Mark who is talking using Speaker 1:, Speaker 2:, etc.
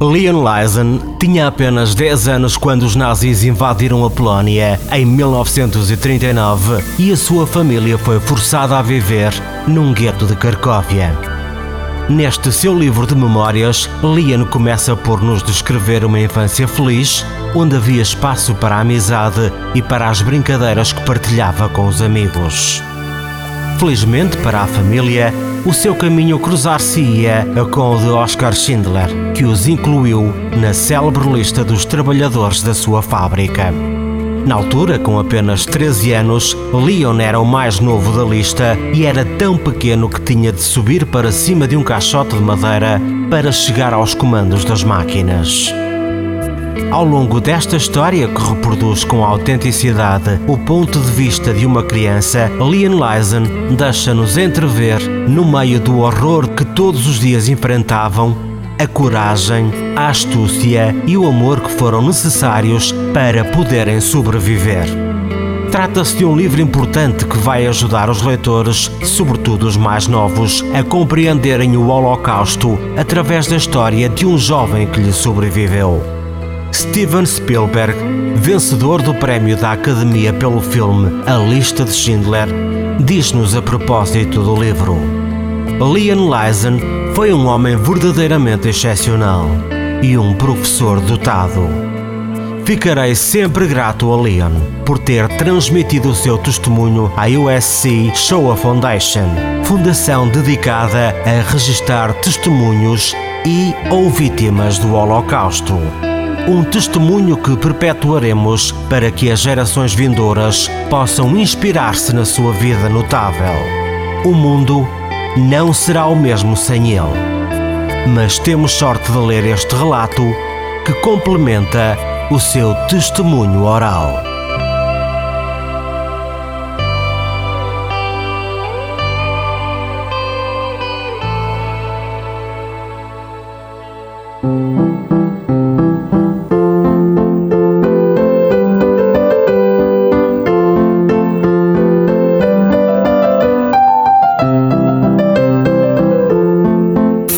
Speaker 1: Leon Leisen tinha apenas 10 anos quando os nazis invadiram a Polónia em 1939 e a sua família foi forçada a viver num gueto de Cracóvia. Neste seu livro de memórias, Leon começa por nos descrever uma infância feliz, onde havia espaço para a amizade e para as brincadeiras que partilhava com os amigos. Felizmente para a família, o seu caminho cruzar-se-ia com o de Oscar Schindler, que os incluiu na célebre lista dos trabalhadores da sua fábrica. Na altura, com apenas 13 anos, Leon era o mais novo da lista e era tão pequeno que tinha de subir para cima de um caixote de madeira para chegar aos comandos das máquinas. Ao longo desta história, que reproduz com autenticidade o ponto de vista de uma criança, Leon Leisen deixa-nos entrever, no meio do horror que todos os dias enfrentavam, a coragem, a astúcia e o amor que foram necessários para poderem sobreviver. Trata-se de um livro importante que vai ajudar os leitores, sobretudo os mais novos, a compreenderem o Holocausto através da história de um jovem que lhe sobreviveu. Steven Spielberg, vencedor do prémio da Academia pelo filme A Lista de Schindler, diz-nos a propósito do livro: Leon Leisen foi um homem verdadeiramente excepcional e um professor dotado. Ficarei sempre grato a Leon por ter transmitido o seu testemunho à USC Shoah Foundation, fundação dedicada a registrar testemunhos e ou vítimas do Holocausto um testemunho que perpetuaremos para que as gerações vindouras possam inspirar-se na sua vida notável. O mundo não será o mesmo sem ele. Mas temos sorte de ler este relato que complementa o seu testemunho oral.